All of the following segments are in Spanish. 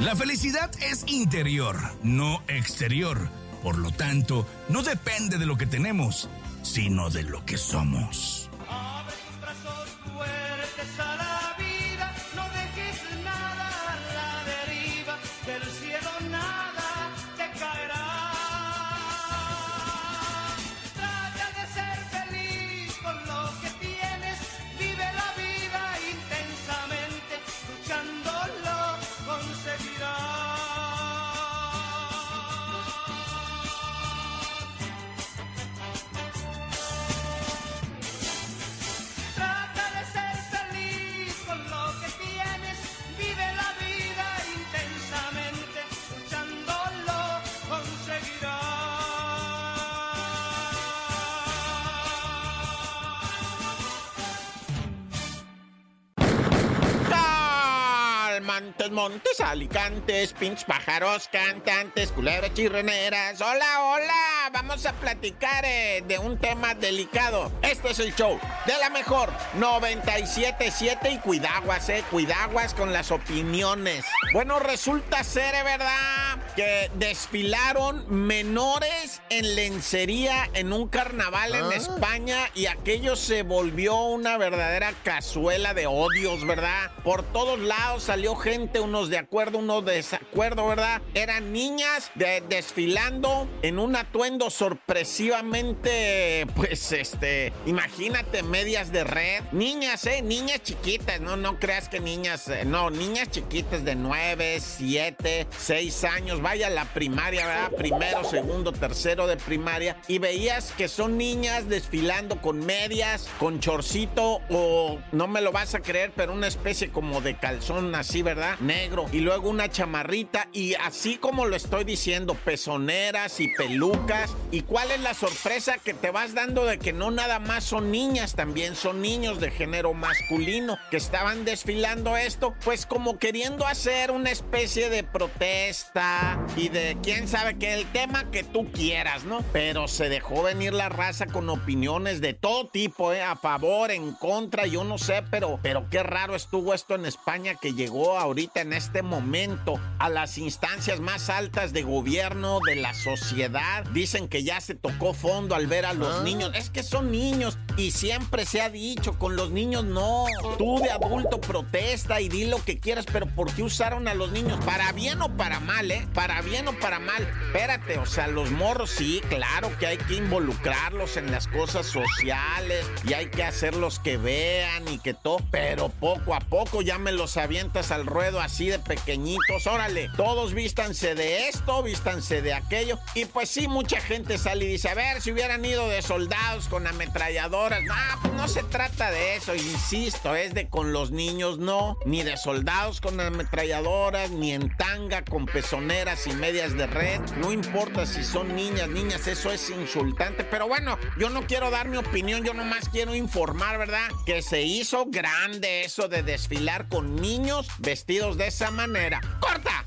La felicidad es interior, no exterior. Por lo tanto, no depende de lo que tenemos, sino de lo que somos. Montes, alicantes, pinch pájaros, cantantes, culebras chirreneras. Hola, hola, vamos a platicar eh, de un tema delicado. Este es el show de la mejor 977 y cuidaguas, eh, cuidaguas con las opiniones. Bueno, resulta ser, eh, ¿verdad? Que desfilaron menores en lencería en un carnaval en ah. España y aquello se volvió una verdadera cazuela de odios, ¿verdad? Por todos lados salió gente, unos de acuerdo, unos de desacuerdo, ¿verdad? Eran niñas desfilando en un atuendo sorpresivamente, pues, este, imagínate, medias de red. Niñas, ¿eh? Niñas chiquitas, no, no creas que niñas, eh, no, niñas chiquitas de 9, 7, 6 años, vaya la primaria, ¿verdad? Primero, segundo, tercero de primaria, y veías que son niñas desfilando con medias, con chorcito, o no me lo vas a creer, pero una especie como de calzón así, ¿verdad? Negro. Y luego una chamarrita y así como lo estoy diciendo, pezoneras y pelucas. ¿Y cuál es la sorpresa que te vas dando de que no nada más son niñas, también son niños de género masculino que estaban desfilando esto? Pues como queriendo hacer una especie de protesta y de quién sabe que el tema que tú quieras, ¿no? Pero se dejó venir la raza con opiniones de todo tipo, ¿eh? A favor, en contra, yo no sé, pero, pero qué raro estuvo esto en España que llegó ahorita en este momento a las instancias más altas de gobierno, de la sociedad. Dicen que ya se tocó fondo al ver a los ah. niños. Es que son niños y siempre se ha dicho, con los niños no. Tú de adulto protesta y di lo que quieras, pero ¿por qué usaron a los niños? Para bien o para mal, ¿eh? Para bien o para mal. Espérate, o sea, los morros sí, claro que hay que involucrarlos en las cosas sociales y hay que hacerlos que vean y que todo, pero poco a poco ya me los avientas al ruedo así de pequeñitos. Órale, todos vístanse de esto, vístanse de aquello. Y pues sí, mucha gente sale y dice, a ver, si hubieran ido de soldados con ametralladoras. No, pues no se trata de eso, insisto, es de con los niños no, ni de soldados con ametralladoras, ni en tanga con pezoneras y medias de red. No importa si son niñas, niñas, eso es insultante. Pero bueno, yo no quiero dar mi opinión, yo nomás quiero informar, ¿verdad? Que se hizo grande eso de desfilar con niños vestidos de esa manera. ¡Corta!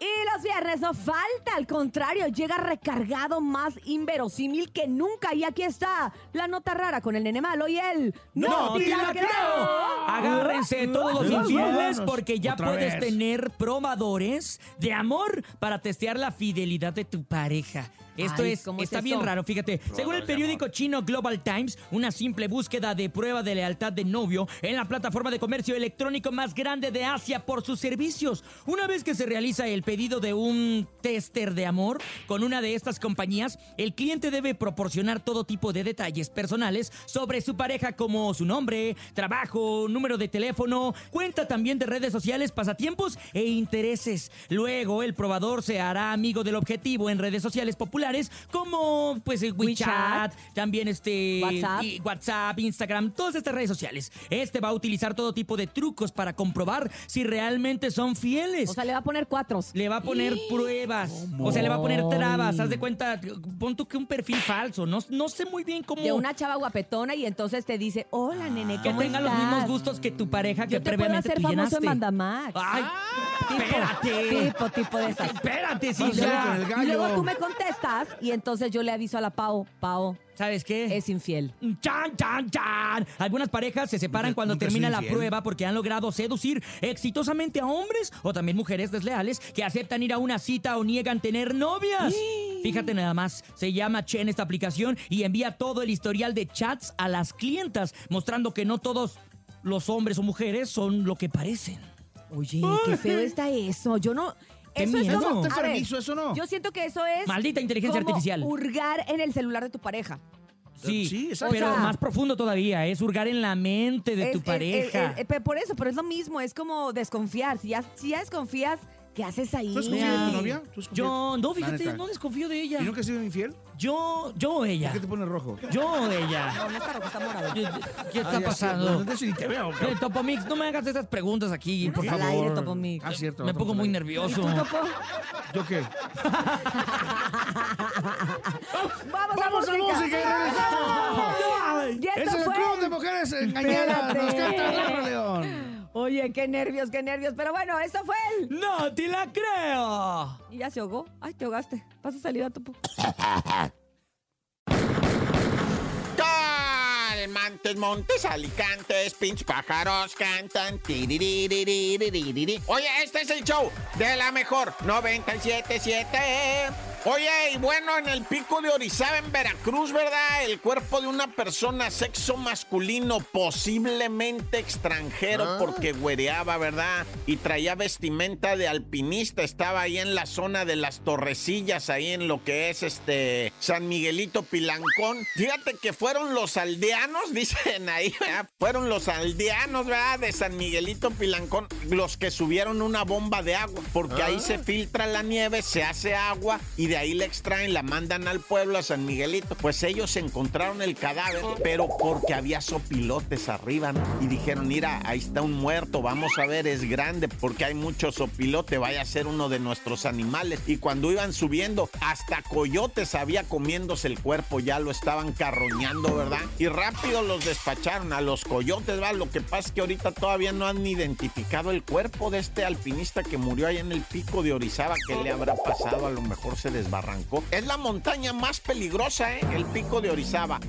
Y los viernes no falta, al contrario, llega recargado más inverosímil que nunca. Y aquí está la nota rara con el nene malo y él. ¡No, te la creo! Agárrense todos los infieles porque ya puedes tener probadores de amor para testear la fidelidad de tu pareja. Esto es, está bien raro, fíjate. Según el periódico chino Global Times, una simple búsqueda de prueba de lealtad de novio en la plataforma de comercio electrónico más grande de Asia por sus servicios. Una vez que se realiza el pedido de un tester de amor con una de estas compañías, el cliente debe proporcionar todo tipo de detalles personales sobre su pareja como su nombre, trabajo, número de teléfono, cuenta también de redes sociales, pasatiempos e intereses. Luego el probador se hará amigo del objetivo en redes sociales populares como pues WeChat, también este WhatsApp. Instagram, todas estas redes sociales. Este va a utilizar todo tipo de trucos para comprobar si realmente son fieles. O sea, le va a poner cuatro. Le va a poner pruebas. O sea, le va a poner trabas. Haz de cuenta, pon tú que un perfil falso. No, no sé muy bien cómo. De una chava guapetona y entonces te dice, hola, nene, ¿cómo Que tenga los mismos gustos que tu pareja que previamente puedo hacer famoso en Mandamax. Ay, espérate. Tipo, tipo de esas. Espérate, sí, Y luego tú me contestas más y entonces yo le aviso a la Pau, Pau, ¿Sabes qué? es infiel. ¡Chan, chan, chan! Algunas parejas se separan Nunca- cuando nunca termina la prueba porque han logrado seducir exitosamente a hombres o también mujeres desleales que aceptan ir a una cita o niegan tener novias. Fíjate nada más, se llama Chen esta aplicación y envía todo el historial de chats a las clientas, mostrando que no todos los hombres o mujeres son lo que parecen. Oye, qué feo está eso. Yo no. Qué Eso es miedo. como. ¿Está a ver, enfermizo eso no? Yo siento que eso es. Maldita inteligencia como artificial. Hurgar en el celular de tu pareja. Sí, Sí, exacto. pero O sea- más profundo todavía, es hurgar en la mente de Es- tu es- pareja. es- es- pero por eso, pero es lo mismo. Es como desconfiar. Si ya, si ya desconfías, ¿qué haces ahí? ¿Tú desconfías de tu Mira. novia? ¿Tú? Yo, no, La fíjate, neta. no desconfío de ella. ¿Y nunca has sido infiel? Yo, yo o ella. ¿Por qué te pones rojo? Yo o ella. No, no está rojo, está morado. ¿Qué, qué está Ah, pasando? no, no sé ni te veo. Eh, Topomix, no me hagas estas preguntas aquí, por Al favor. aire, Topomix. Ah, cierto. Me no, pongo no, muy no. nervioso. ¿Tú, Topo? ¿Yo qué? Vamos, ¡Vamos a a música. música y regresamos! Y esto ¡Es el fue- club de mujeres engañadas! ¡Nos Espérate. canta Rafa León! Oye, qué nervios, qué nervios. Pero bueno, eso fue. El... ¡No te la creo! Y ya se ahogó. Ay, te ahogaste. Pasa salida, topo. Calmantes, montes, alicantes, pinch pájaros cantan. Oye, este es el show de la mejor 977. Oye, y bueno, en el pico de Orizaba, en Veracruz, ¿verdad? El cuerpo de una persona sexo masculino, posiblemente extranjero, porque güereaba, ¿verdad? Y traía vestimenta de alpinista. Estaba ahí en la zona de las torrecillas, ahí en lo que es este San Miguelito Pilancón. Fíjate que fueron los aldeanos, dicen ahí, ¿verdad? Fueron los aldeanos, ¿verdad? De San Miguelito Pilancón, los que subieron una bomba de agua, porque ahí se filtra la nieve, se hace agua y de ahí la extraen, la mandan al pueblo, a San Miguelito. Pues ellos encontraron el cadáver, pero porque había sopilotes arriba, ¿no? Y dijeron, mira, ahí está un muerto, vamos a ver, es grande, porque hay mucho sopilote, vaya a ser uno de nuestros animales. Y cuando iban subiendo, hasta coyotes había comiéndose el cuerpo, ya lo estaban carroñando, ¿verdad? Y rápido los despacharon a los coyotes, ¿va? Lo que pasa es que ahorita todavía no han identificado el cuerpo de este alpinista que murió ahí en el pico de Orizaba. ¿Qué le habrá pasado? A lo mejor se desbarrancó. Es la montaña más peligrosa, ¿eh? El pico de Orizaba.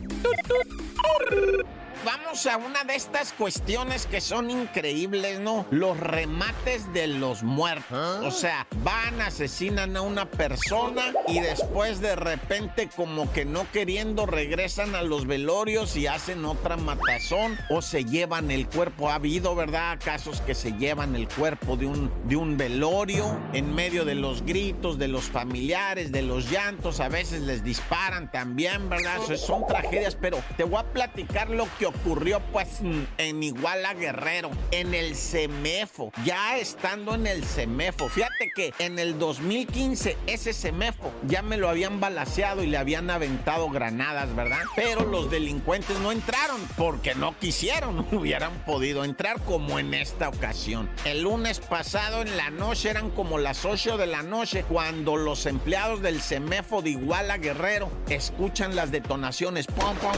Vamos a una de estas cuestiones que son increíbles, ¿no? Los remates de los muertos. O sea, van, asesinan a una persona y después de repente como que no queriendo regresan a los velorios y hacen otra matazón o se llevan el cuerpo. Ha habido, ¿verdad? Casos que se llevan el cuerpo de un, de un velorio en medio de los gritos de los familiares, de los llantos. A veces les disparan también, ¿verdad? O sea, son tragedias, pero te voy a platicar lo que ocurrió pues mm, en Iguala Guerrero, en el CEMEFO, ya estando en el CEMEFO. Fíjate que en el 2015 ese CEMEFO ya me lo habían balaseado y le habían aventado granadas, ¿verdad? Pero los delincuentes no entraron porque no quisieron, no hubieran podido entrar como en esta ocasión. El lunes pasado en la noche eran como las 8 de la noche cuando los empleados del CEMEFO de Iguala Guerrero escuchan las detonaciones, pom, pom,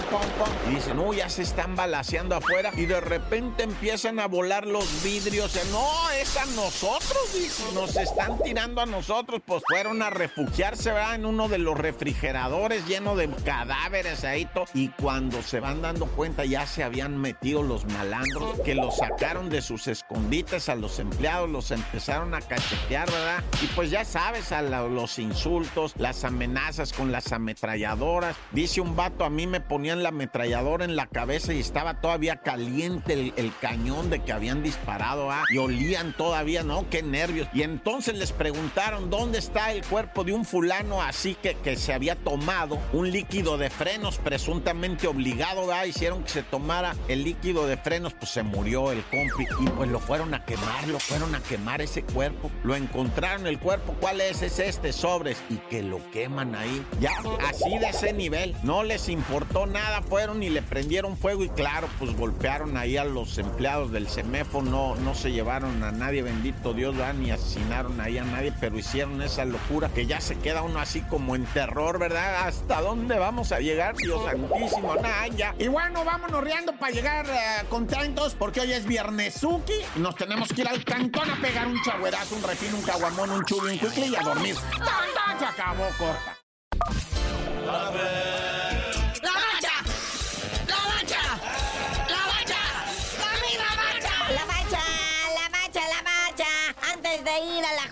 y dicen, uy, ya se están balaseando afuera y de repente empiezan a volar los vidrios. No, es a nosotros, dice, nos están tirando a nosotros. Pues fueron a refugiarse, ¿verdad? En uno de los refrigeradores lleno de cadáveres ahí. to- Y cuando se van dando cuenta ya se habían metido los malandros que los sacaron de sus escondites a los empleados, los empezaron a cachetear, ¿verdad? Y pues ya sabes, a los insultos, las amenazas con las ametralladoras. Dice un vato, a mí me ponían la ametralladora en la cabeza y estaba todavía caliente el, cañón de que habían disparado, ¿ah? Y olían todavía, ¿no? Qué nervios. Y entonces les preguntaron dónde está el cuerpo de un fulano así que, que se había tomado un líquido de frenos presuntamente obligado, ¿verdad? Hicieron que se tomara el líquido de frenos, pues se murió el compi y pues lo fueron a quemar, lo fueron a quemar ese cuerpo. Lo encontraron el cuerpo, ¿cuál es? Es este, sobres. Y que lo queman ahí. Ya, así de ese nivel. No les importó nada, fueron y le prendieron fuego y claro, pues golpearon ahí a los empleados del CEMEFO. No, no se llevaron a nadie, bendito Dios, ¿verdad? Ni asesinaron ahí a nadie, pero hicieron esa locura que ya se queda uno así como en terror, ¿verdad? ¿Hasta dónde vamos a llegar, Dios santísimo? Nah, ya. Y bueno, vámonos riendo para llegar eh, contentos porque hoy es viernesuki y nos tenemos que ir al cantón a pegar un chagüerazo, un refino, un caguamón, un chubi, un cuicle y a dormir. ¡Tan, tan! Se acabó, corta.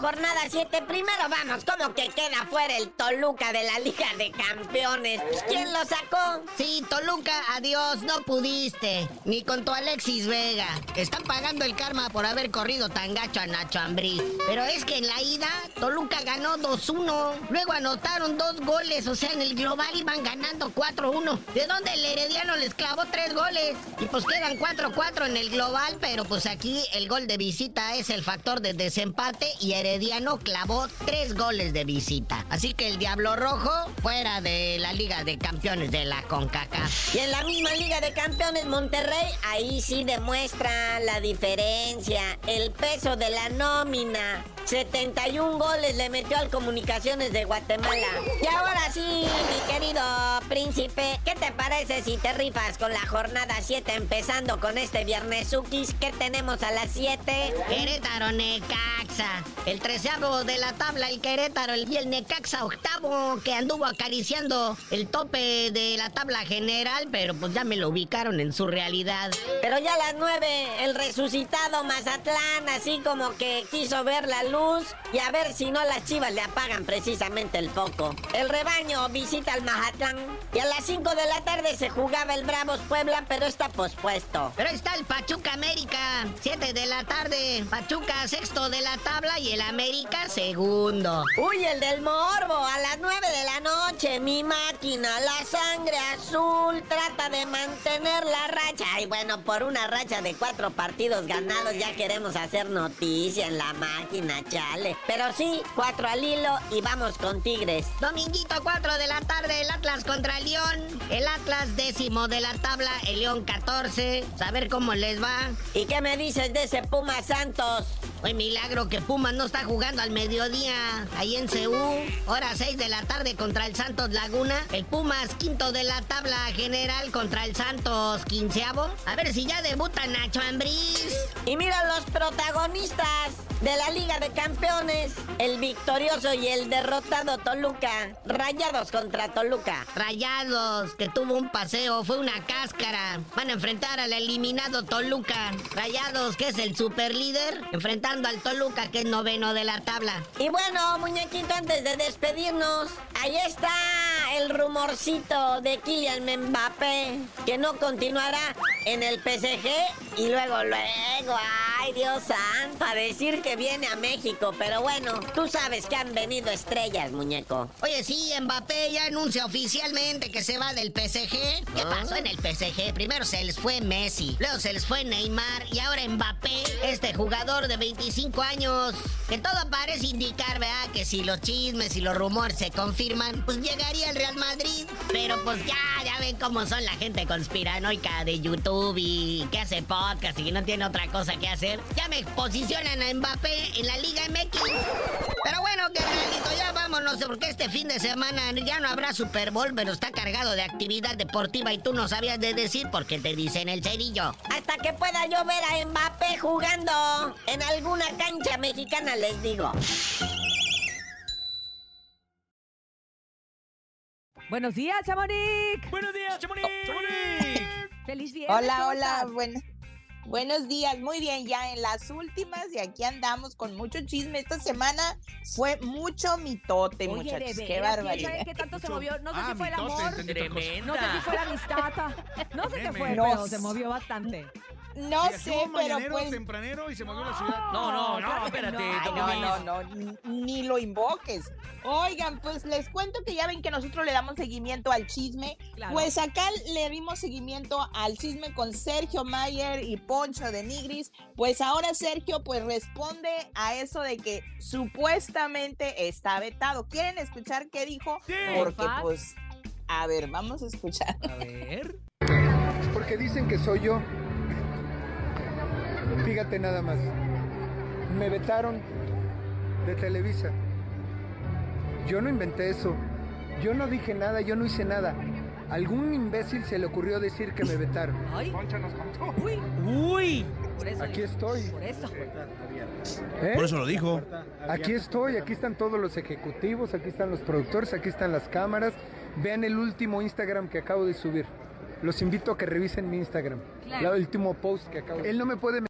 Jornada 7. Primero vamos, como que queda fuera el Toluca de la Liga de Campeones. ¿Quién lo sacó? Sí, Toluca, adiós, no pudiste. Ni con tu Alexis Vega. Están pagando el karma por haber corrido tan gacho a Nacho Ambriz. Pero es que en la ida, Toluca ganó 2-1. Luego anotaron dos goles, o sea, en el global iban ganando 4-1. ¿De dónde el Herediano les clavó tres goles? Y pues quedan 4-4 en el global, pero pues aquí el gol de visita es el factor de desempate y Herediano Herediano clavó tres goles de visita. Así que el Diablo Rojo fuera de la Liga de Campeones de la CONCACAF. Y en la misma Liga de Campeones Monterrey, ahí sí demuestra la diferencia, el peso de la nómina. 71 goles le metió al Comunicaciones de Guatemala. Y ahora sí, mi querido príncipe, ¿qué te parece si te rifas con la jornada 7 empezando con este viernes Ukis? ¿Qué tenemos a las 7? Querétaro Necaxa. El treceavo de la tabla, el Querétaro, y el Necaxa octavo, que anduvo acariciando el tope de la tabla general, pero pues ya me lo ubicaron en su realidad. Pero ya a las 9, el resucitado Mazatlán, así como que quiso ver la luz y a ver si no las chivas le apagan precisamente el foco. El rebaño visita al Mazatlán y a las 5 de la tarde se jugaba el Bravos Puebla, pero está pospuesto. Pero está el Pachuca América, 7 de la tarde, Pachuca sexto de la tabla y el América segundo. Uy, el del Morbo, a las 9 de la noche, mi máquina, la sangre azul, trata de mantener la racha. Y bueno, por una racha de cuatro partidos ganados ya queremos hacer noticia en la máquina, chale. Pero sí, cuatro al hilo y vamos con Tigres. Dominguito, 4 de la tarde, el Atlas contra el León. El Atlas décimo de la tabla, el León 14. Saber cómo les va. ¿Y qué me dices de ese Puma Santos? Hoy milagro que Pumas no está jugando al mediodía ahí en Ceú. Hora 6 de la tarde contra el Santos Laguna. El Pumas quinto de la tabla general contra el Santos quinceavo. A ver si ya debuta Nacho Ambriz. Y mira los protagonistas de la Liga de Campeones. El victorioso y el derrotado Toluca. Rayados contra Toluca. Rayados, que tuvo un paseo, fue una cáscara. Van a enfrentar al eliminado Toluca. Rayados, que es el super líder, al Toluca, que es noveno de la tabla. Y bueno, muñequito, antes de despedirnos, ahí está el rumorcito de Kylian Mbappé, que no continuará en el PSG y luego, luego, ay Dios santo, a decir que viene a México, pero bueno, tú sabes que han venido estrellas, muñeco. Oye, sí, Mbappé ya anuncia oficialmente que se va del PSG. ¿Qué ah. pasó en el PSG? Primero se les fue Messi, luego se les fue Neymar y ahora Mbappé, este jugador de 25 años, que todo parece indicar, ¿verdad? Que si los chismes y los rumores se confirman, pues llegaría el Real Madrid. Pero pues ya, ya ven cómo son la gente conspiranoica de YouTube y que hace podcast y no tiene otra cosa que hacer. Ya me posicionan a Mbappé en la Liga MX. Pero bueno, carnalito, ya vámonos, porque este fin de semana ya no habrá Super Bowl, pero está cargado de actividad deportiva y tú no sabías de decir porque te dicen el cerillo. Hasta que pueda yo ver a Mbappé jugando en alguna cancha mexicana, les digo. Buenos días, Chamonix. Buenos días, Chamonix. Chamonix. Feliz día. Hola, hola, buenos días. Muy bien, ya en las últimas y aquí andamos con mucho chisme. Esta semana fue mucho mitote, muchachos. Qué barbaridad. ¿Sabe qué tanto se movió? No sé si fue el amor. No sé si fue la amistad. No sé qué fue, pero se movió bastante. No sé, pero pues... tempranero y se movió la ciudad. No, no, no, espérate. no, no, no, ni lo invoques. Oigan, pues les cuento que ya ven que nosotros le damos seguimiento al chisme. Pues acá le dimos seguimiento al chisme con Sergio Mayer y Poncho de Nigris. Pues ahora Sergio pues responde a eso de que supuestamente está vetado. ¿Quieren escuchar qué dijo? Sí. Porque pues, a ver, vamos a escuchar. A ver. Porque dicen que soy yo. Fíjate nada más. Me vetaron de Televisa. Yo no inventé eso. Yo no dije nada, yo no hice nada. Algún imbécil se le ocurrió decir que me vetaron. Ay. Uy. Uy. aquí estoy. Por eso. ¿Eh? Por eso lo dijo. Aquí estoy, aquí están todos los ejecutivos, aquí están los productores, aquí están las cámaras. Vean el último Instagram que acabo de subir. Los invito a que revisen mi Instagram. El último post que acabo de Él no me puede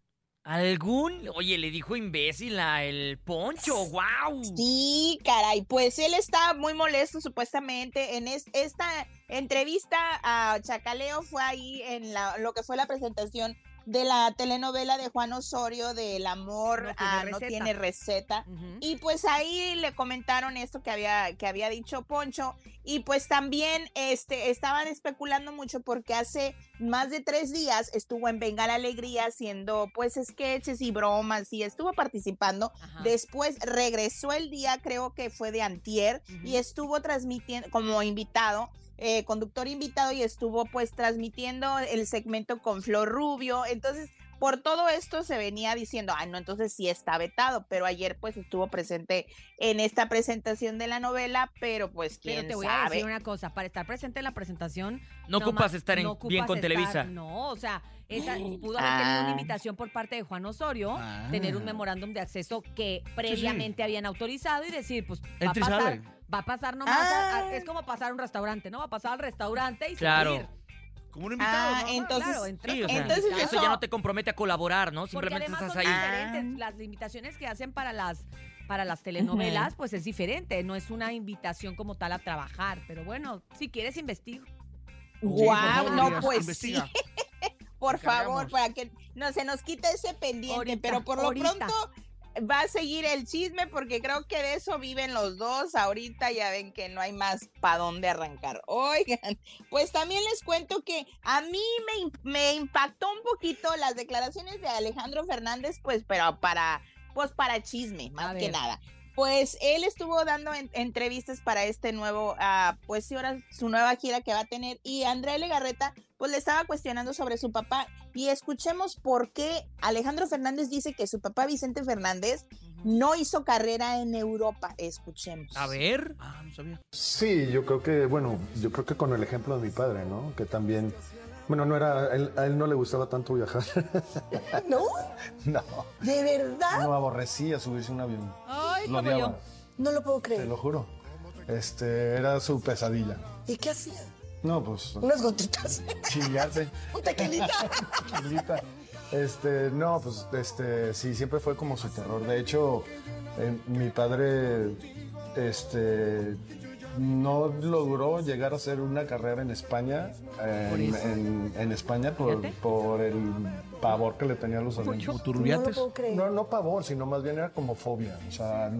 ¿Algún? Oye, le dijo imbécil a el Poncho, wow. Sí, caray, pues él está muy molesto supuestamente en esta entrevista a Chacaleo fue ahí en lo que fue la presentación de la telenovela de Juan Osorio del amor no tiene, receta. Y pues ahí le comentaron esto que había, que había dicho Poncho. Y pues también este, estaban especulando mucho porque hace más de tres días estuvo en Venga la Alegría haciendo pues sketches y bromas y estuvo participando. Después regresó el día, creo que fue de Antier, y estuvo transmitiendo como invitado eh, conductor invitado y estuvo pues transmitiendo el segmento con Flor Rubio. Entonces, por todo esto se venía diciendo, ah, no, entonces sí está vetado, pero ayer pues estuvo presente en esta presentación de la novela, pero pues quién pero te voy a decir una cosa, para estar presente en la presentación... No, ocupas estar en, bien con Televisa. No, o sea, esa, pudo haber tenido una ah. invitación por parte de Juan Osorio, tener un ah. memorándum de acceso que previamente habían autorizado y decir, pues va a pasar, va a pasar nomás, ah. es como pasar a un restaurante, ¿no? Va a pasar al restaurante y claro. Como un invitado, ah, entonces, sí, entonces eso, ya no te compromete a colaborar, ¿no? Simplemente estás ahí. Las limitaciones que hacen para las para las telenovelas, pues es diferente, no es una invitación como tal a trabajar, pero bueno, si quieres investigo. Wow, no pues investiga. por favor, para que no se nos quite ese pendiente, pero por lo pronto va a seguir el chisme porque creo que de eso viven los dos. Ahorita ya ven que no hay más para dónde arrancar. Oigan, pues también les cuento que a mí me, me impactó un poquito las declaraciones de Alejandro Fernández, pues, pero para, pues para chisme, más que nada. Pues él estuvo dando entrevistas para este nuevo, uh, pues sí, ahora su nueva gira que va a tener. Y Andrea Legarreta, pues le estaba cuestionando sobre su papá. Y escuchemos por qué Alejandro Fernández dice que su papá Vicente Fernández no hizo carrera en Europa. Escuchemos. A ver. Ah, no sabía. Sí, yo creo que, bueno, yo creo que con el ejemplo de mi padre, ¿no? Que también bueno, no era, a él no le gustaba tanto viajar. ¿No? No. ¿De verdad? No aborrecía subirse a un avión. Ay, lo odiaba. No lo puedo creer. Te lo juro. Este, era su pesadilla. ¿Y qué hacía? No, pues. Unas gotitas. Chillarse. Un tequilita. tequilita. Este, no, pues, este, sí, siempre fue como su terror. De hecho, eh, mi padre, este, no logró llegar a hacer una carrera en España, en, España por, el pavor que le tenían los aviones. No, no, pavor, sino más bien era como fobia. O sea,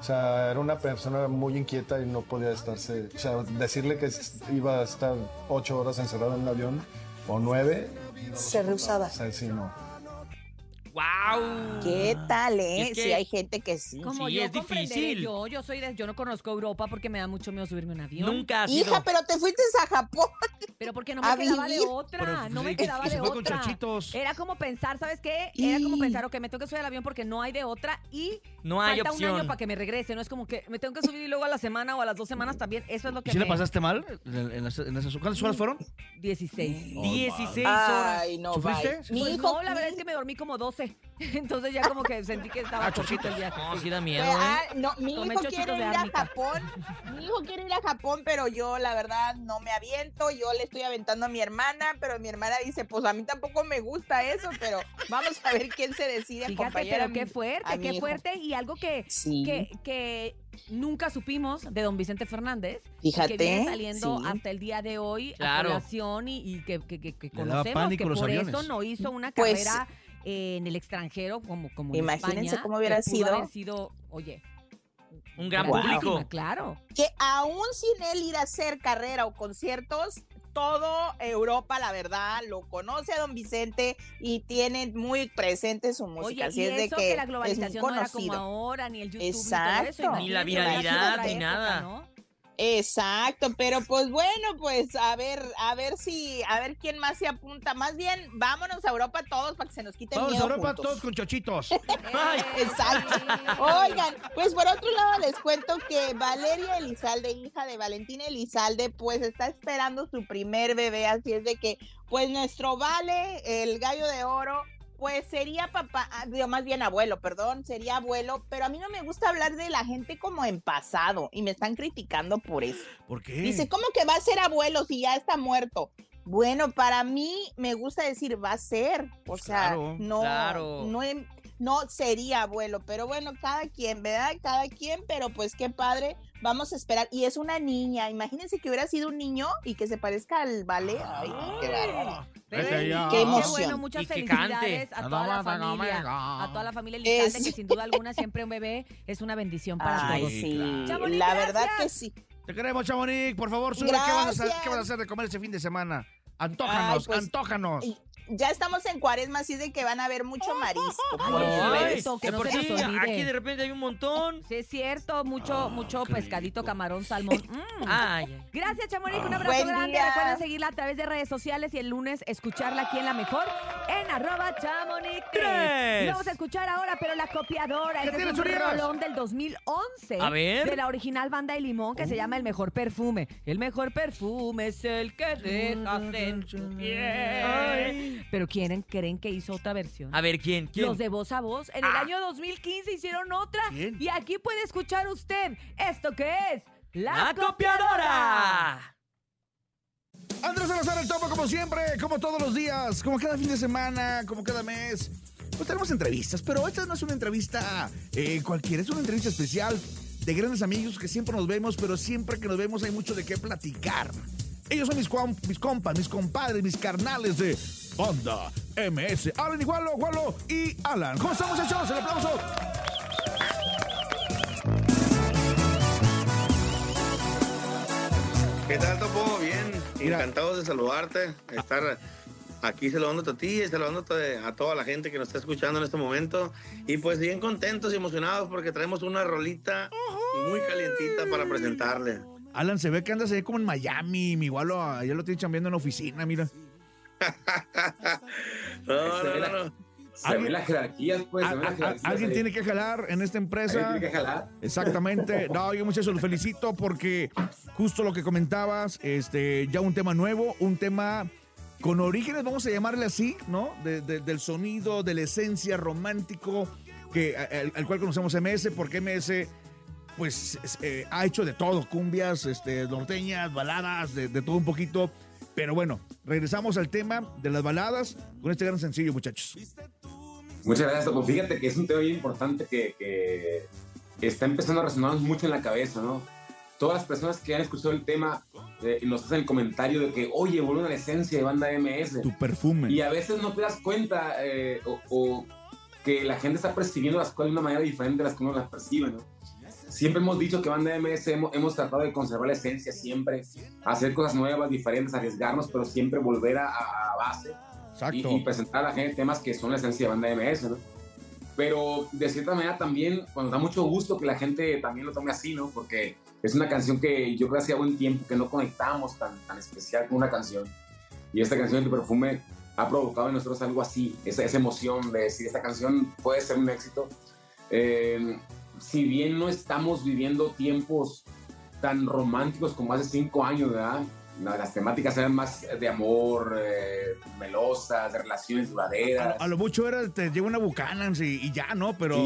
o sea, era una persona muy inquieta y no podía estarse, o sea, decirle que iba a estar ocho horas encerrado en un avión o nueve. Se rehusaba. sí, no. ¡Wow! ¿Qué tal, eh? Si hay gente que sí. Como yo es difícil. Yo, yo soy de, yo no conozco Europa porque me da mucho miedo subirme a un avión. Nunca Hija, pero te fuiste a Japón. Pero porque no me quedaba de otra. no me quedaba de otra. Era como pensar, ¿sabes qué? Era como pensar, ok, me tengo que subir al avión porque no hay de otra y no hay falta opción. un año para que me regrese. No es como que me tengo que subir y luego a la semana o a las dos semanas también. Eso es lo que ¿Sí le pasaste mal en, esas, ¿Cuántas horas fueron? 16. 16 horas. Ay, no, ¿Sufriste? Mi hijo, no, la verdad es que me dormí como 12. Entonces ya como que sentí que estaba ah, el viaje. No, sí da miedo, ¿eh? Ah, no, mi hijo quiere ir a Japón. Mi hijo quiere ir a Japón, pero yo la verdad no me aviento. Yo le estoy aventando a mi hermana, pero mi hermana dice, pues a mí tampoco me gusta eso, pero vamos a ver quién se decide Fíjate, acompañar pero qué fuerte, qué fuerte. Y algo que, que, que nunca supimos de don Vicente Fernández. Fíjate. Que viene saliendo hasta el día de hoy a colación y, que, que, que, conocemos que por eso no hizo una pues, carrera en el extranjero como, como Imagínense cómo hubiera sido. sido, oye, un gran público. Claro. Que aún sin él ir a hacer carrera o conciertos, todo Europa, la verdad, lo conoce a don Vicente y tiene muy presente su música. Así es de que, la globalización no era como ahora, ni el YouTube, Exacto. Ni, la viralidad, ni nada. Exacto, pero pues bueno, pues a ver, a ver si, a ver quién más se apunta. Más bien, vámonos a Europa todos para que se nos quiten Vamos a Europa todos con chochitos. Exacto. Oigan, pues por otro lado les cuento que Valeria Elizalde, hija de Valentina Elizalde, pues está esperando su primer bebé, así es de que, pues nuestro Vale, el gallo de oro, Pues sería papá, ah, digo, más bien abuelo, perdón, sería abuelo, pero a mí no me gusta hablar de la gente como en pasado y me están criticando por eso. ¿Por qué? Dice, ¿cómo que va a ser abuelo si ya está muerto? Bueno, para mí me gusta decir va a ser, o pues sea, no, no, no sería abuelo, pero bueno, cada quien, ¿verdad? Cada quien, pero pues qué padre, vamos a esperar. Y es una niña, imagínense que hubiera sido un niño y que se parezca al ballet. Ay, qué bárbaro. Qué emoción. Qué bueno, muchas felicidades a toda la familia, a toda la familia Licante, que sin duda alguna siempre un bebé es una bendición para Ay, todos. Sí, la verdad que sí. Te queremos, Chamonix. Por favor, sube. ¿Qué vas, a hacer, ¿Qué vas a hacer de comer ese fin de semana? Antójanos, pues, antójanos ya estamos en cuaresma, así de que van a ver mucho marisco. Que no. Aquí de repente hay un montón. Sí, es cierto, mucho, mucho pescadito, camarón, salmón. Mm. Ay, Gracias, Chamonix, un abrazo grande. Recuerden seguirla a través de redes sociales y el lunes escucharla aquí en La Mejor, en arroba Chamonix. Vamos a escuchar ahora, pero la copiadora. Este es un rolón del 2011. A ver. De la original banda de Limón que se llama El Mejor Perfume. El mejor perfume es el que dejas en tu piel. Pero ¿quieren, creen que hizo otra versión? A ver, ¿quién? ¿Quién? Los de Voz a Voz. En el ah. año 2015 hicieron otra. Y aquí puede escuchar usted esto que es La, copiadora. Andrés Salazar el topo como siempre, como todos los días, como cada fin de semana, como cada mes. Pues tenemos entrevistas, pero esta no es una entrevista eh, cualquiera, es una entrevista especial de grandes amigos que siempre nos vemos, pero siempre que nos vemos hay mucho de qué platicar. Ellos son mis, mis compas, mis compadres, mis carnales de Onda MS. Alan Igualo, Gualo y Alan. ¿Cómo estamos, muchachos? El aplauso. ¿Qué tal, Topo? Bien, encantados de saludarte, estar aquí saludando a ti y saludando a toda la gente que nos está escuchando en este momento. Y pues bien contentos y emocionados porque traemos una rolita muy calientita para presentarle. Alan, se ve que andas ahí como en Miami, mi igual ya lo estoy chambeando en la oficina, mira. no, no, no. Se ven las jerarquías, pues. alguien tiene que jalar en esta empresa. ¿Alguien tiene que jalar? Exactamente. No, yo muchachos, los felicito porque justo lo que comentabas, este, ya un tema nuevo, un tema con orígenes, vamos a llamarle así, ¿no? del sonido, de la esencia romántico que, al, cual conocemos MS, porque MS pues eh, ha hecho de todo, cumbias, este, norteñas, baladas, de, todo un poquito. Pero bueno, regresamos al tema de las baladas con este gran sencillo, muchachos. Muchas gracias, pues fíjate que es un tema bien importante que, está empezando a resonar mucho en la cabeza, ¿no? Todas las personas que han escuchado el tema eh, nos hacen el comentario de que, oye, vuelve a la esencia de banda MS. Tu perfume. Y a veces no te das cuenta eh, o, que la gente está percibiendo las cosas de una manera diferente a las que uno las percibe, ¿no? Siempre hemos dicho que Banda MS hemos, tratado de conservar la esencia siempre, hacer cosas nuevas, diferentes, arriesgarnos, pero siempre volver a, base y, presentar a la gente temas que son la esencia de Banda MS, ¿no? Pero de cierta manera también, cuando da mucho gusto que la gente también lo tome así, ¿no? Porque es una canción que yo creo que hacía buen tiempo que no conectamos tan, tan especial con una canción. Y esta canción de Perfume ha provocado en nosotros algo así, esa, esa emoción de decir, esta canción puede ser un éxito. Eh, si bien no estamos viviendo tiempos tan románticos como hace cinco años, ¿verdad? Las temáticas eran más de amor, eh, melosas, de relaciones duraderas. A, lo mucho era, te lleva una bucana y, ya, ¿no? Pero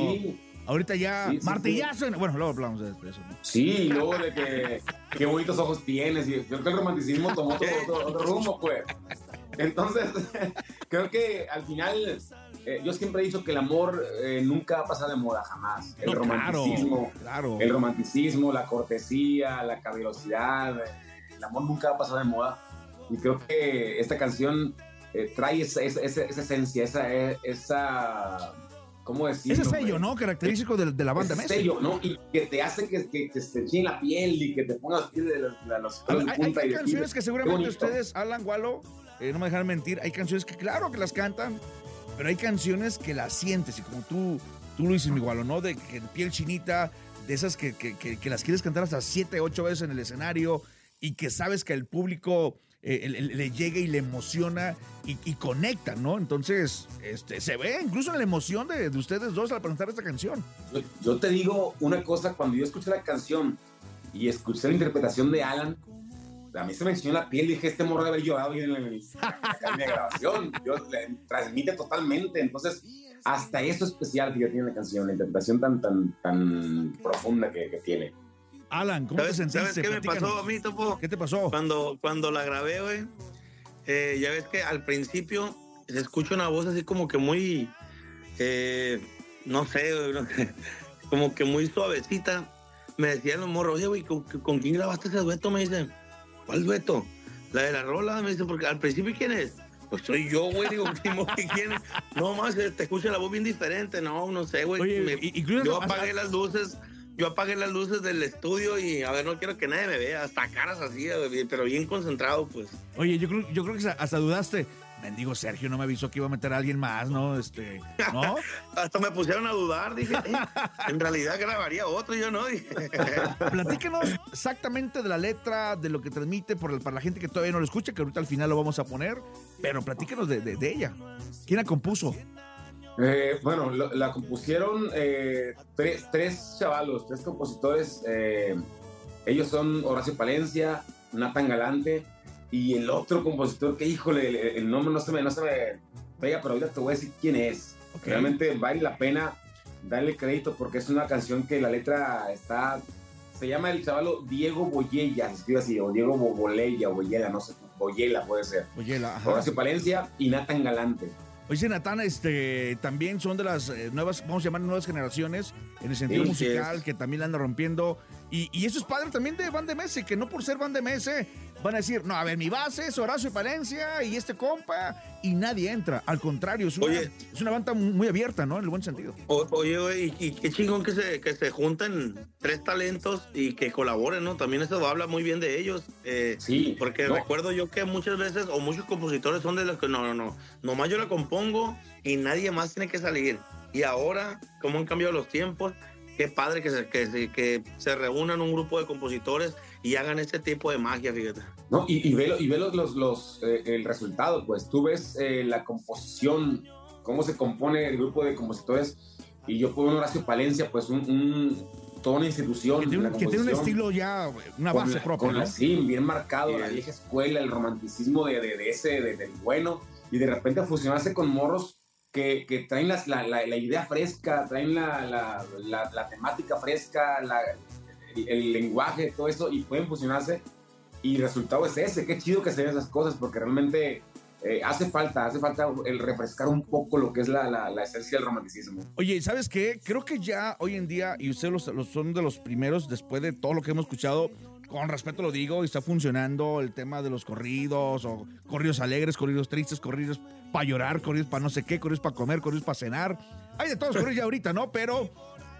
ahorita ya, martillazo. Bueno, luego hablamos de eso. Sí, luego de que qué bonitos ojos tienes. Y creo que el romanticismo tomó otro, otro rumbo, pues. Entonces, creo que al final eh, yo siempre he dicho que el amor eh, nunca va a pasar de moda, jamás. El romanticismo, claro, el romanticismo, la cortesía, la caballerosidad, el amor nunca va a pasar de moda. Y creo que esta canción eh, trae esa, esa, esencia, esa, esa ¿cómo decirlo? Ese sello, ¿no? Característico de, de la banda Ese sello, ¿no? Y que te hace que, que, que se te la piel y que te pongas los pies de, los pelos hay, Hay, canciones que seguramente ustedes, Alan Wallo, no me dejan mentir, hay canciones que claro que las cantan, pero hay canciones que las sientes y como tú, tú lo dices, igual, ¿no? De que piel chinita, de esas que, que, que, las quieres cantar hasta siete, ocho veces en el escenario y que sabes que el público eh, le, llega y le emociona y, conecta, ¿no? Entonces, este, se ve incluso la emoción de, de ustedes dos al presentar esta canción. Yo, yo, te digo una cosa, cuando yo escuché la canción y escuché la interpretación de Alan, a mí se me enseñó la piel, dije, este morro debe haber llorado en, la grabación. Yo, transmite totalmente, entonces hasta eso especial que tiene la canción, la interpretación tan, tan, tan profunda que, tiene. Alan, ¿cómo te sentiste? ¿Sabes qué me pasó a mí, Topo? ¿Qué te pasó? Cuando, cuando la grabé, güey, eh, ya ves que al principio se escucha una voz así como que muy, eh, no sé, como que muy suavecita. Me decían los morros, oye, güey, ¿con, quién grabaste ese dueto? Me dicen, ¿cuál dueto? La de la rola, me dicen, porque al principio, ¿quién es? Pues soy yo, güey, digo, ¿quién es? No más, te escucha la voz bien diferente, no, no sé, güey. yo apagué las luces yo apagué las luces del estudio y a ver, no quiero que nadie me vea, hasta caras así, pero bien concentrado, pues. Oye, yo creo, yo creo que hasta dudaste. Mendigo Sergio no me avisó que iba a meter a alguien más, ¿no? Este, ¿no? hasta me pusieron a dudar, dije, eh, en realidad grabaría otro, yo no, dije. Platíquenos exactamente de la letra, de lo que transmite por para la gente que todavía no lo escucha, que ahorita al final lo vamos a poner, pero platíquenos de, de ella. ¿Quién la compuso? Eh, bueno, la compusieron eh, tres, tres, chavalos, tres compositores. Eh, ellos son Horacio Palencia, Nathan Galante y el otro compositor que, híjole, el, nombre no se, me, no se me pega, pero ahorita te voy a decir quién es. Realmente vale la pena darle crédito porque es una canción que la letra está. Se llama el chavalo Diego Boyella, se escribe así, o Diego Boboleya o Boyela, no sé, Boyela puede ser. Boyela, Horacio Palencia y Nathan Galante. Oye, Natana, este, también son de las eh, nuevas, vamos a llamar nuevas generaciones en el sentido musical, que también la anda rompiendo. Y, y, eso es padre también de Van de Mese, que no por ser Van de Mese van a decir, no, a ver, mi base es Horacio Palencia y este compa, y nadie entra. Al contrario, es una, es una banda muy abierta, ¿no? En el buen sentido. oye, y, qué chingón que se, que se junten tres talentos y que colaboren, ¿no? También eso habla muy bien de ellos. Eh, sí. Porque recuerdo yo que muchas veces, o muchos compositores son de los que no, no, no, nomás yo la compongo y nadie más tiene que salir. Y ahora, como han cambiado los tiempos, qué padre que se, que, que se reúnan un grupo de compositores y hagan ese tipo de magia, fíjate. No, y, y ve, y ve los, los, los eh, el resultado, pues tú ves eh, la composición, cómo se compone el grupo de compositores, y yo pongo un Horacio Palencia, pues un, toda una institución. Que tiene, un estilo ya, una base propia. ¿no? Sí, bien marcado, la vieja escuela, el romanticismo de, de, ese, de, del bueno, y de repente fusionarse con morros que, que, traen la, la, la, idea fresca, traen la, la temática fresca, el lenguaje, todo eso, y pueden fusionarse. Y el resultado es ese. Qué chido que se ven esas cosas, porque realmente eh, hace falta, hace falta el refrescar un poco lo que es la, la, esencia del romanticismo. Oye, ¿sabes qué? Creo que ya hoy en día, y ustedes los, son de los primeros, después de todo lo que hemos escuchado, con respeto lo digo, está funcionando el tema de los corridos, o corridos alegres, corridos tristes, corridos para llorar, corridos para no sé qué, corridos para comer, corridos para cenar. Hay de todos los corridos ya ahorita, ¿no? Pero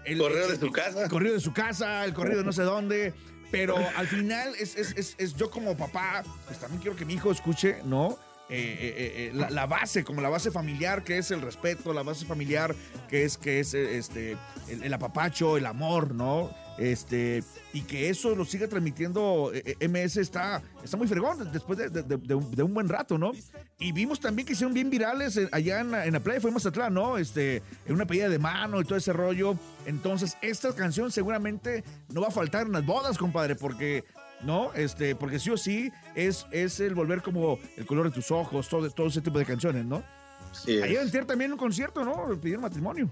el corrido de su casa. El corrido de su casa, el corrido de no sé dónde. Pero al final es, es, es, yo como papá, pues también quiero que mi hijo escuche, ¿no? Eh, eh, eh, la, base, como la base familiar, que es el respeto, la base familiar, que es, que es este, el, apapacho, el amor, ¿no? Este, y que eso lo siga transmitiendo MS está, está muy fregón después de, un, buen rato, ¿no? Y vimos también que hicieron bien virales allá en la, en la playa, fue Mazatlán, ¿no? Este, en una pedida de mano y todo ese rollo. Entonces, esta canción seguramente no va a faltar en las bodas, compadre, porque ¿no? Este, porque sí o sí es, es el volver como el color de tus ojos, todo, todo ese tipo de canciones, ¿no? Sí. Ayer también un concierto, ¿no? Pidieron matrimonio.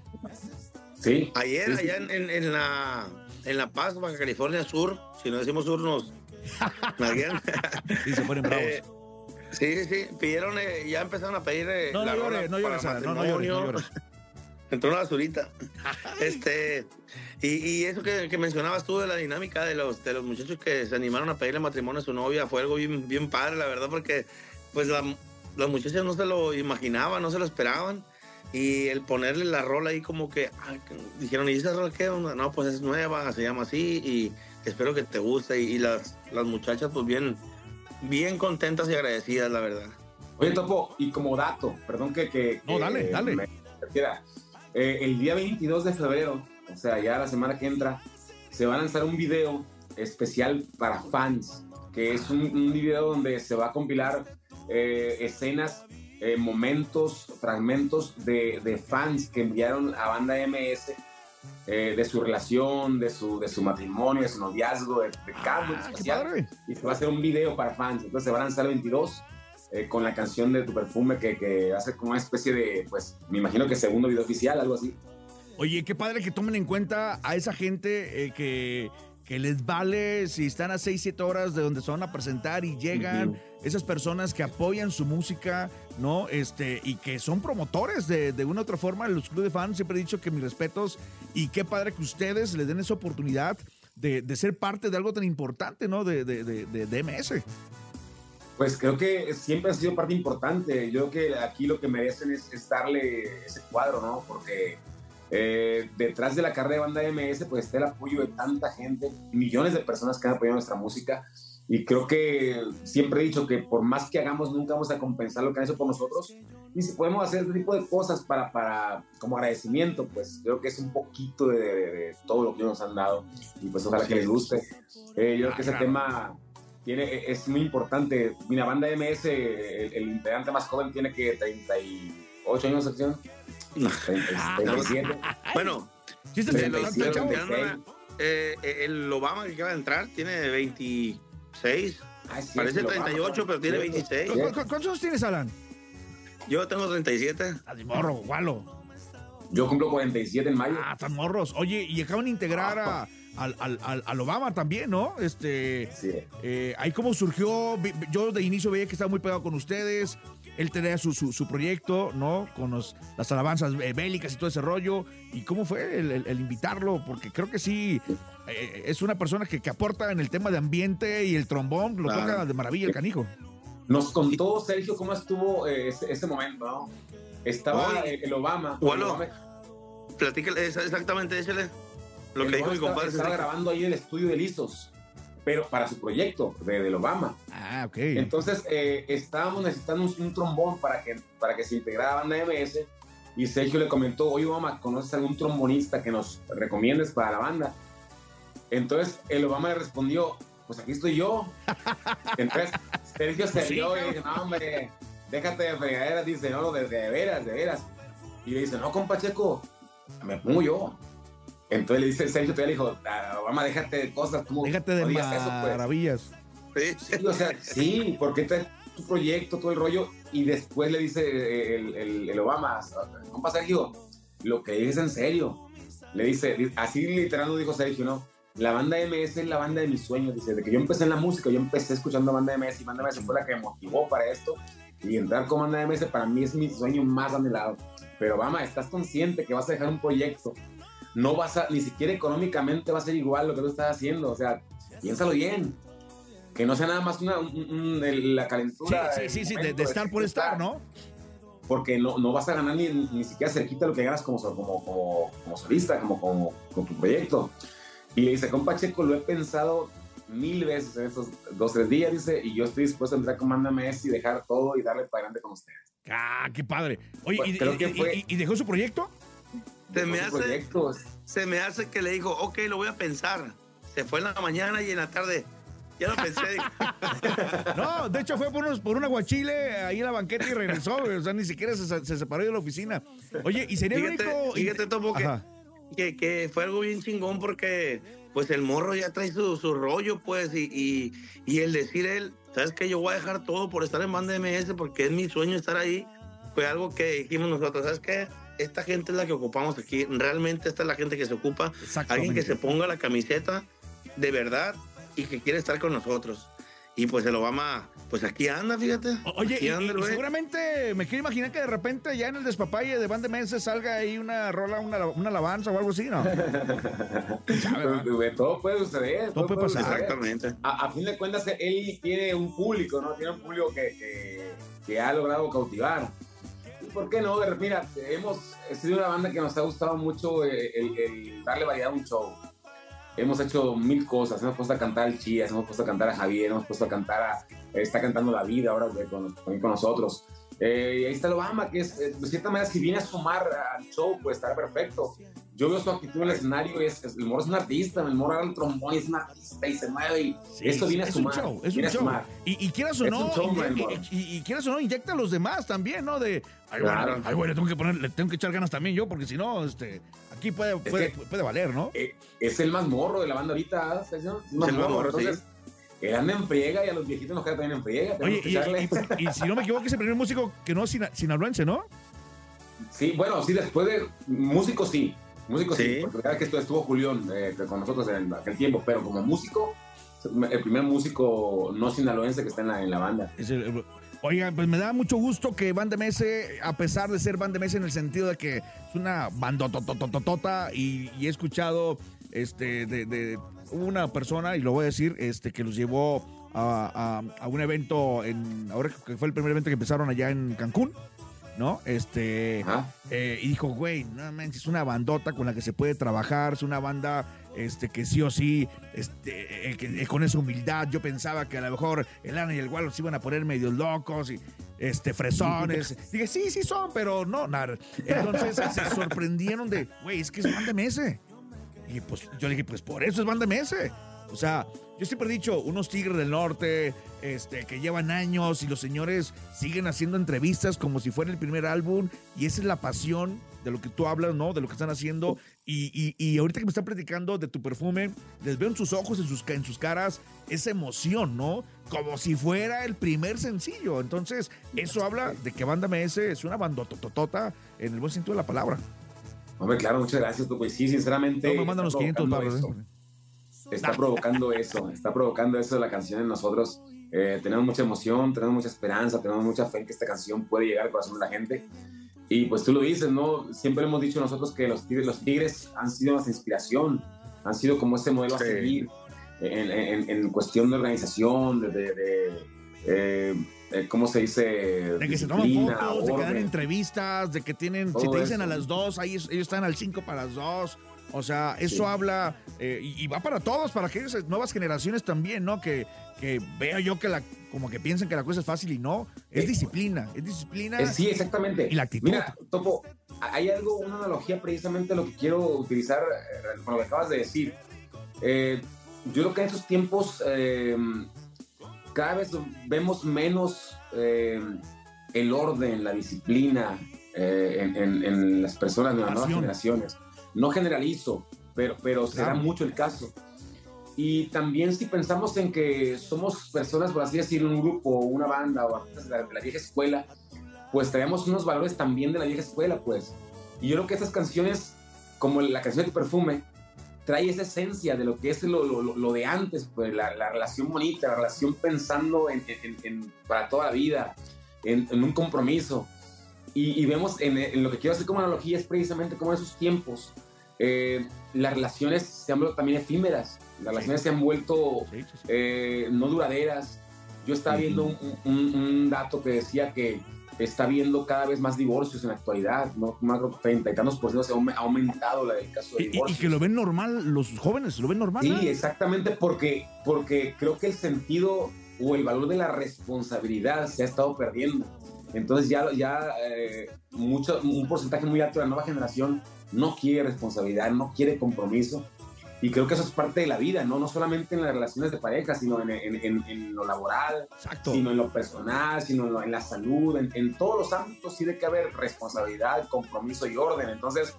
Sí. Ayer, allá en, en, la, en La Paz, Baja California Sur, si no decimos sur, nos. sí, se ponen bravos. Eh, sí, sí, pidieron, eh, ya empezaron a pedir. Eh, no, no, llores, no llores, no, llores, no llores. Entró una basurita. este, y, eso que, mencionabas tú de la dinámica de los, de los muchachos que se animaron a pedirle matrimonio a su novia fue algo bien, bien padre, la verdad, porque pues la, las muchachas no se lo imaginaban, no se lo esperaban. Y el ponerle la rola ahí como que, dijeron, ¿y esa rola qué onda? No, pues es nueva, se llama así y espero que te guste. Y, las, las muchachas pues bien, bien contentas y agradecidas, la verdad. Oye, Topo, y como dato, perdón que... que no, dale, dale. Eh, el día 22 de febrero, o sea, ya la semana que entra, se va a lanzar un video especial para fans, que es un, video donde se va a compilar eh, escenas, eh, momentos, fragmentos de, de, fans que enviaron a Banda MS eh, de su relación, de su, de su matrimonio, de su noviazgo, de, de cada ah, Y se va a hacer un video para fans. Entonces se van a lanzar el 22 eh, con la canción de tu perfume que, que hace como una especie de, pues, me imagino que segundo video oficial, algo así. Oye, qué padre que tomen en cuenta a esa gente eh, que, que, les vale si están a 6, 7 horas de donde se van a presentar y llegan, esas personas que apoyan su música, ¿no? Este, y que son promotores de, de una u otra forma. Los clubes de fans siempre he dicho que mis respetos y qué padre que ustedes les den esa oportunidad de, de ser parte de algo tan importante, ¿no? De, de, de, de MS. Pues creo que siempre ha sido parte importante. Yo creo que aquí lo que merecen es, darle ese cuadro, ¿no? Porque eh, detrás de la carrera de banda MS, pues está el apoyo de tanta gente, millones de personas que han apoyado nuestra música. Y creo que siempre he dicho que por más que hagamos, nunca vamos a compensar lo que han hecho por nosotros. Y si podemos hacer este tipo de cosas para, para como agradecimiento, pues creo que es un poquito de, todo lo que nos han dado. Y pues ojalá que les guste. Eh, yo creo que ese tema tiene, es muy importante. Mira, banda MS, el, integrante más joven tiene que 38 años de acción. 37. bueno, eh, el Obama que acaba de entrar tiene 26. Ah, Parece 38, pero tiene 26. ¿Cuántos años tienes, Alan? Yo tengo 37. Ah, morro, gualo. Yo cumplo 47 en mayo. Ah, están morros. Oye, y acaban de integrar a al, al, al, Obama también, ¿no? Este, sí. Eh, ahí cómo surgió, yo de inicio veía que estaba muy pegado con ustedes, él tenía su, su, proyecto, ¿no? Con las alabanzas bélicas y todo ese rollo. ¿Y cómo fue el, invitarlo? Porque creo que sí, eh, es una persona que, que, aporta en el tema de ambiente y el trombón, lo toca de maravilla el canijo. Nos contó Sergio cómo estuvo eh, ese, momento, ¿no? Estaba el Obama. Bueno, platícale exactamente, échale. Lo que dijo mi compadre. Estaba grabando ahí el estudio de Lisos, pero para su proyecto de, del Obama. Ah, ok. Entonces eh, estábamos necesitando un, trombón para que, para que se integrara banda MS. Y Sergio le comentó, oye Obama, ¿conoces algún trombonista que nos recomiendes para la banda? Entonces el Obama le respondió, pues aquí estoy yo. Entonces Sergio se rió y dice, no hombre, déjate de fregaderas, dice, no, de, de veras, de veras. Y le dice, no, compa Checo, me pongo yo. Entonces le dice Sergio, todavía le dijo, ah, Obama, déjate de cosas. Como, déjate de pues". maravillas. Sí, o sea, sí, porque este tu proyecto, todo el rollo, y después le dice el, el, el Obama, compa Sergio, lo que es en serio. Le dice, así literal lo dijo Sergio, ¿no? La banda MS es la banda de mis sueños. Dice, de que yo empecé en la música, yo empecé escuchando banda MS y banda MS fue la que me motivó para esto. Y entrar con banda MS para mí es mi sueño más anhelado. Pero, Obama, ¿estás consciente que vas a dejar un proyecto no vas a, ni siquiera económicamente va a ser igual lo que tú estás haciendo. O sea, piénsalo bien. Que no sea nada más una, la calentura. Sí, sí, sí, de, estar por estar, ¿no? Porque no, no vas a ganar ni, ni siquiera cerquita lo que ganas como, como, como, como solista, como, como con tu proyecto. Y le dice, con Pacheco lo he pensado mil veces en estos dos, tres días, dice, y yo estoy dispuesto a entrar con Manda Messi, dejar todo y darle para adelante con ustedes. Ah, qué padre. Oye, pues, y, dejó su proyecto? Se me, hace, se me hace que le dijo, ok, lo voy a pensar. Se fue en la mañana y en la tarde. Ya lo pensé. no, de hecho fue por, unos, por un aguachile ahí en la banqueta y regresó. o sea, ni siquiera se, separó de la oficina. Oye, y sería fíjate, único... Fíjate, Topo, que, que, fue algo bien chingón porque pues el morro ya trae su, su rollo, pues, y, y, el decir él, ¿sabes qué? Yo voy a dejar todo por estar en banda MS porque es mi sueño estar ahí. Fue algo que dijimos nosotros, ¿sabes qué? Esta gente es la que ocupamos aquí. Realmente esta es la gente que se ocupa. Alguien que se ponga la camiseta de verdad y que quiere estar con nosotros. Y pues el Obama, pues aquí anda, fíjate. Oye, y, seguramente me quiero imaginar que de repente ya en el despapalle de Van de Meses salga ahí una rola, una, una alabanza o algo así, ¿no? todo puede suceder. Todo, puede pasar. Exactamente. A, fin de cuentas, él tiene un público, ¿no? Tiene un público que, que ha logrado cautivar. ¿Por qué no? Mira, hemos sido una banda que nos ha gustado mucho eh, el, darle variedad a un show. Hemos hecho mil cosas, hemos puesto a cantar al Chías, hemos puesto a cantar a Javier, hemos puesto a cantar a... Está cantando La Vida ahora con, con nosotros. Eh, y ahí está el Obama, que es, de cierta manera, si viene a sumar al show, pues estará perfecto. Yo veo su actitud en el escenario, es, el Moro es un artista, el Moro el trombón, es un artista y se mueve y esto viene a sumar. Es un show, es un show. Y, y, quieras o no, y, quieras o no, inyecta a los demás también, ¿no? De, ay, bueno, ay, bueno, le tengo que poner, le tengo que echar ganas también yo, porque si no, este, aquí puede, puede, puede, valer, ¿no? Eh, es el más morro de la banda ahorita, ¿sí? Es el más morro, entonces... Que anda en friega y a los viejitos nos queda también en friega. Oye, y, si no me equivoco, es el primer músico que no es sinaloense, ¿no? Sí, bueno, sí, después de músico sí. Músico sí, porque cada vez que estuvo, estuvo Julián eh, con nosotros en aquel tiempo, pero como músico, el primer músico no sinaloense que está en la, en la banda. Oigan, pues me da mucho gusto que Banda MS, a pesar de ser Banda MS en el sentido de que es una bandototototota y, y he escuchado este de, una persona, y lo voy a decir, este que los llevó a, a, un evento, en ahora que fue el primer evento que empezaron allá en Cancún. ¿no? Este, eh, y dijo, güey, no es una bandota con la que se puede trabajar, es una banda este, que sí o sí, este, eh, que, eh, con esa humildad, yo pensaba que a lo mejor el Ana y el Wallo se iban a poner medio locos y este, fresones. Dije, sí, sí son, pero no, nada. Entonces se sorprendieron de, güey, es que es banda MS. Y pues yo dije, pues por eso es banda MS. O sea, yo siempre he dicho, unos tigres del norte, este, que llevan años y los señores siguen haciendo entrevistas como si fuera el primer álbum y esa es la pasión de lo que tú hablas, ¿no? De lo que están haciendo. Y, y, ahorita que me están platicando de tu perfume, les veo en sus ojos, en sus, en sus caras, esa emoción, ¿no? Como si fuera el primer sencillo. Entonces, eso habla de que Banda MS es una bandototota en el buen sentido de la palabra. Hombre, claro, muchas gracias. Pues sí, sinceramente. No, me mandan los 500 barros está provocando eso, está provocando eso la canción en nosotros. Eh, tenemos mucha emoción, tenemos mucha esperanza, tenemos mucha fe en que esta canción puede llegar al corazón de la gente. Y pues tú lo dices, ¿no? Siempre hemos dicho nosotros que los tigres, los tigres han sido nuestra inspiración, han sido como ese modelo a seguir en, en, cuestión de organización, de, de, eh, eh, ¿cómo se dice? De que se toman fotos, de que dan entrevistas, de que tienen, si te dicen a las dos, ahí ellos están al cinco para las dos. O sea, eso habla eh, y, va para todos, para aquellas nuevas generaciones también, ¿no? Que, que veo yo que la, como que piensan que la cosa es fácil y no. Es disciplina, es disciplina. Eh, sí, exactamente. Y la actitud. Mira, Topo, hay algo, una analogía precisamente lo que quiero utilizar eh, con lo que acabas de decir. yo creo que en esos tiempos cada vez vemos menos el orden, la disciplina en, las personas de las nuevas generaciones. No generalizo, pero, pero se da mucho el caso. Y también si pensamos en que somos personas, por así decir, un grupo, una banda o de la, de la vieja escuela, pues traemos unos valores también de la vieja escuela, pues. Y yo creo que estas canciones, como la canción de Perfume, trae esa esencia de lo que es lo, lo, lo de antes, pues la, la, relación bonita, la relación pensando en, en, para toda la vida, en, un compromiso. Y, y vemos en, lo que quiero hacer como analogía es precisamente como esos tiempos eh, las relaciones se han vuelto también efímeras, las relaciones se han vuelto eh, no duraderas. Yo estaba viendo un, dato que decía que está viendo cada vez más divorcios en la actualidad, ¿no? Más de 30 y tantos por ciento se ha aumentado la, el caso de divorcios. Y, que lo ven normal, los jóvenes lo ven normal. Sí, exactamente, porque, porque creo que el sentido o el valor de la responsabilidad se ha estado perdiendo. Entonces ya, ya eh, mucho, un porcentaje muy alto de la nueva generación no quiere responsabilidad, no quiere compromiso. Y creo que eso es parte de la vida, ¿no? No solamente en las relaciones de pareja, sino en, en, lo laboral, sino en lo personal, sino en, la salud, en, todos los ámbitos debe que haber responsabilidad, compromiso y orden. Entonces,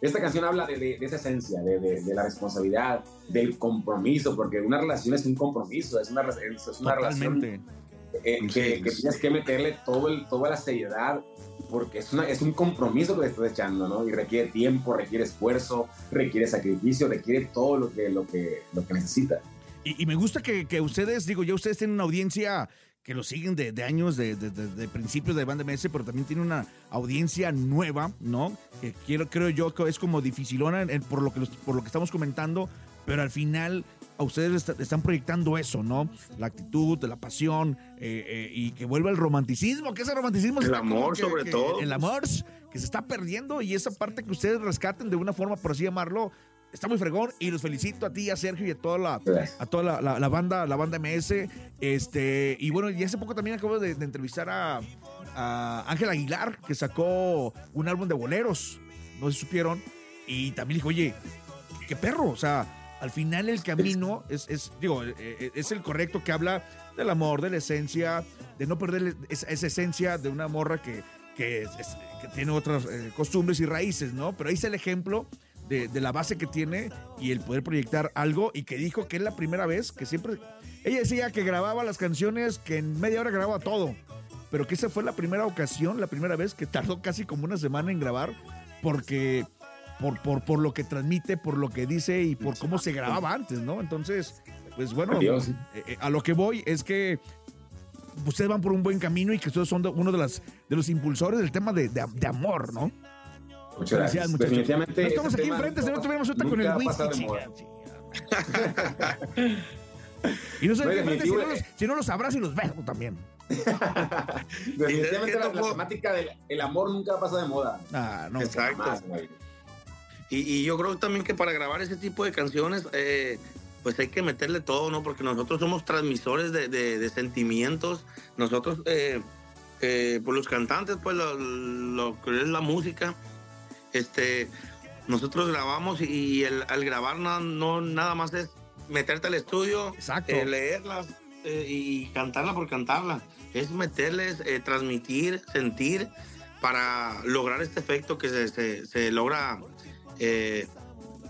esta canción habla de, de, esa esencia, de, de, la responsabilidad, del compromiso, porque una relación es un compromiso, es una, es una relación eh, que, que, tienes que meterle todo el, toda la seriedad, porque es, una, es un compromiso que le estás echando, ¿no? Y requiere tiempo, requiere esfuerzo, requiere sacrificio, requiere todo lo que, lo que, lo que necesita. Y, me gusta que, que, ustedes, digo, ya ustedes tienen una audiencia que lo siguen de, de años, de, de, de, principios de Banda MS, pero también tiene una audiencia nueva, ¿no? Que quiero, creo yo que es como dificilona por, lo que, por lo que estamos comentando, pero al final a ustedes están proyectando eso, ¿no? La actitud, la pasión eh, eh, y que vuelva el romanticismo, que ese romanticismo... El amor sobre todo. El amor que se está perdiendo y esa parte que ustedes rescaten de una forma, por así llamarlo, está muy fregón y los felicito a ti, a Sergio y a toda la, a toda la, banda, la banda MS. Este, y bueno, y hace poco también acabo de, entrevistar a, Ángel Aguilar, que sacó un álbum de boleros, no se supieron, y también dijo, oye, qué perro, o sea, al final el camino es, es, digo, e, e, es el correcto que habla del amor, de la esencia, de no perder esa, esencia de una morra que, que, tiene otras eh, costumbres y raíces, ¿no? Pero ahí es el ejemplo de, la base que tiene y el poder proyectar algo y que dijo que es la primera vez que siempre... Ella decía que grababa las canciones, que en media hora grababa todo, pero que esa fue la primera ocasión, la primera vez que tardó casi como una semana en grabar porque... Por, por, por lo que transmite, por lo que dice y por cómo se grababa antes, ¿no? Entonces, pues bueno, eh, eh, a lo que voy es que ustedes van por un buen camino y que ustedes son uno de, las, de los impulsores del tema de, de amor, ¿no? Muchas gracias. Definitivamente. No estamos aquí enfrente, si no tuviéramos suelta con el whisky. y no sé, no, si, no los, si no los abrazos y los beso también. Definitivamente la, la, temática del amor nunca pasa de moda. Ah, no. Exacto. Y, y, yo creo también que para grabar ese tipo de canciones, eh, pues hay que meterle todo, ¿no? Porque nosotros somos transmisores de, de, de sentimientos. Nosotros, eh, eh, pues los cantantes, pues lo, lo que es la música, este, nosotros grabamos y el, al grabar no, nada más es meterte al estudio, eh, leerlas eh, y cantarla por cantarla. Es meterles, transmitir, sentir para lograr este efecto que se, se logra,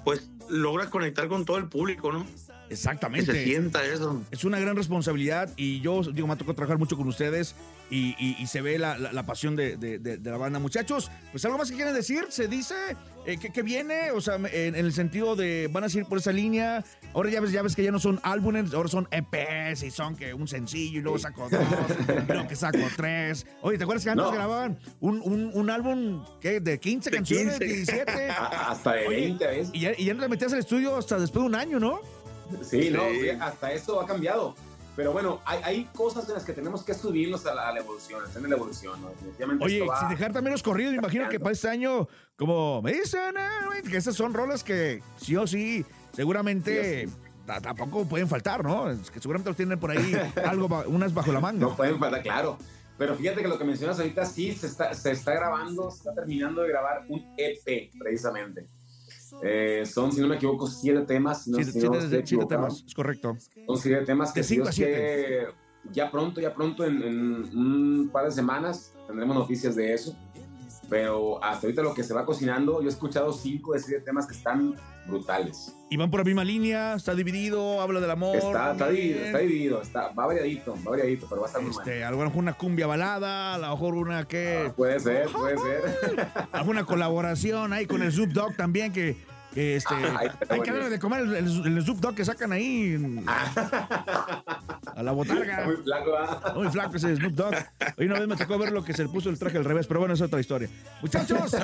pues logra conectar con todo el público, ¿no? Exactamente. se sienta eso. Es una gran responsabilidad y yo, digo, me ha tocado trabajar mucho con ustedes y, se ve la, pasión de, la banda. Muchachos, pues algo más que quieren decir, se dice eh, que, viene, o sea, en, el sentido de van a seguir por esa línea. Ahora ya ves, ya ves que ya no son álbumes, ahora son EPs y son que un sencillo y luego saco dos, y luego que saco tres. Oye, ¿te acuerdas que antes grababan un, un, álbum ¿qué? de 15 canciones, 17? hasta de 20 veces. Y ya, y ya no te metías al estudio hasta después de un año, ¿no? Sí, no, hasta eso ha cambiado. Pero bueno, hay, hay, cosas en las que tenemos que subirnos a la, evolución, están en la evolución, Oye, sin dejar también los corridos, imagino que para este año, como me dicen, eh, que esas son rolas que sí o sí, seguramente tampoco pueden faltar, ¿no? que seguramente los tienen por ahí algo, unas bajo la manga. No pueden faltar, claro. Pero fíjate que lo que mencionas ahorita sí se está, se está grabando, se está terminando de grabar un EP, precisamente. Eh, son, si no me equivoco, siete temas. siete, temas, es correcto. Son siete temas que, que ya pronto, ya pronto, en, un par de semanas, tendremos noticias de eso. Pero hasta ahorita lo que se va cocinando, yo he escuchado cinco de siete temas que están brutales. Y van por la misma línea, está dividido, habla del amor. Está, está dividido, está dividido, está, va variadito, va variadito, pero va a estar muy este, A lo mejor una cumbia balada, a lo mejor una que... Ah, puede ser, puede ser. Alguna colaboración ahí con el Sub Dog también que este, hay que darle de comer el, el, Dog que sacan ahí a la botarga. muy flaco, ¿ah? Muy flaco ese Snoop Dogg. Hoy una vez me tocó ver lo que se le puso el traje al revés, pero bueno, es otra historia. Muchachos,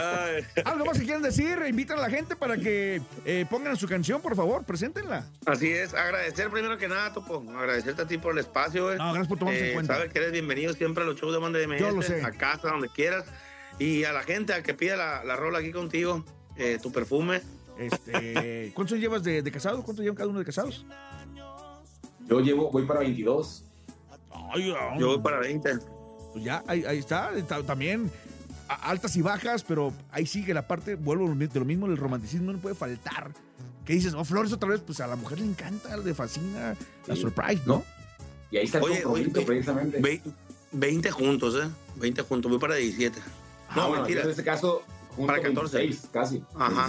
¿algo más que quieran decir? Invitan a la gente para que eh, pongan su canción, por favor, preséntenla. Así es, agradecer primero que nada, Topo, agradecerte a ti por el espacio. No, gracias por tomarnos en eh, cuenta. Sabes que eres bienvenido siempre a los shows de Banda de Yo lo sé. a casa, donde quieras. Y a la gente, a que pida la, la rola aquí contigo, eh, tu perfume. Este, ¿Cuántos llevas de, de casados? ¿Cuántos llevan cada uno de casados? Yo llevo, voy para 22. Yo voy para 20. Pues ya, ahí, está, También altas y bajas, pero ahí sigue la parte, vuelvo de lo mismo, el romanticismo no puede faltar. ¿Qué dices? Oh, Flores otra vez, pues a la mujer le encanta, le fascina la surprise, ¿no? Y ahí está el oye, precisamente. 20 juntos, ¿eh? 20 juntos, voy para 17. Ah, no, mentira. En este caso, para 14. casi. Ajá.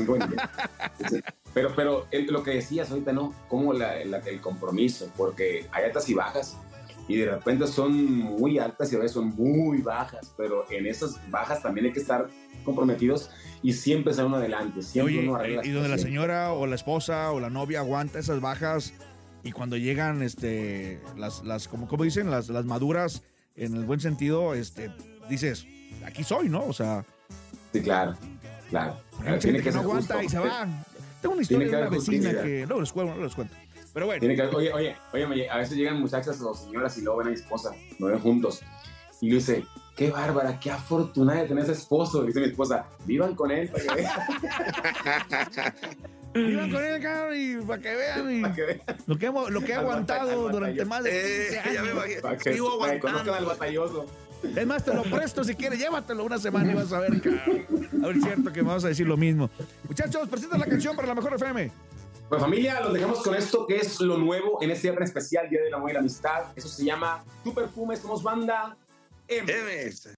Pero, pero lo que decías ahorita, ¿no? Como la, el compromiso, porque hay altas y bajas, y de repente son muy altas y a veces son muy bajas, pero en esas bajas también hay que estar comprometidos y siempre ser uno adelante, siempre uno arriba. Y donde la señora o la esposa o la novia aguanta esas bajas y cuando llegan este las, las como, como dicen, las, las maduras en el buen sentido, este dices, aquí soy, ¿no? O sea, Sí, claro, claro. tiene que, no aguanta y se va. Tengo una historia de una vecina que no les cuento, no les cuento. Pero bueno. Tiene que, oye, oye, oye, a veces llegan muchachas o señoras y luego ven a mi esposa, nos ven juntos. Y le dice, qué bárbara, qué afortunada de tener ese esposo. dice mi esposa, vivan con él. Iban con él, cabrón, y para que vean, lo que, hemos, lo que he aguantado durante más de 15 eh, años. Para que aguantando. al batalloso. Es más, te lo presto si quieres, llévatelo una semana y vas a ver, cabrón. A ver, cierto que me vas a decir lo mismo. Muchachos, presenta la canción para la mejor FM. Pues familia, los dejamos con esto que es lo nuevo en este día especial, Día de la Amor y la Amistad. Eso se llama Tu Perfume, somos banda MS.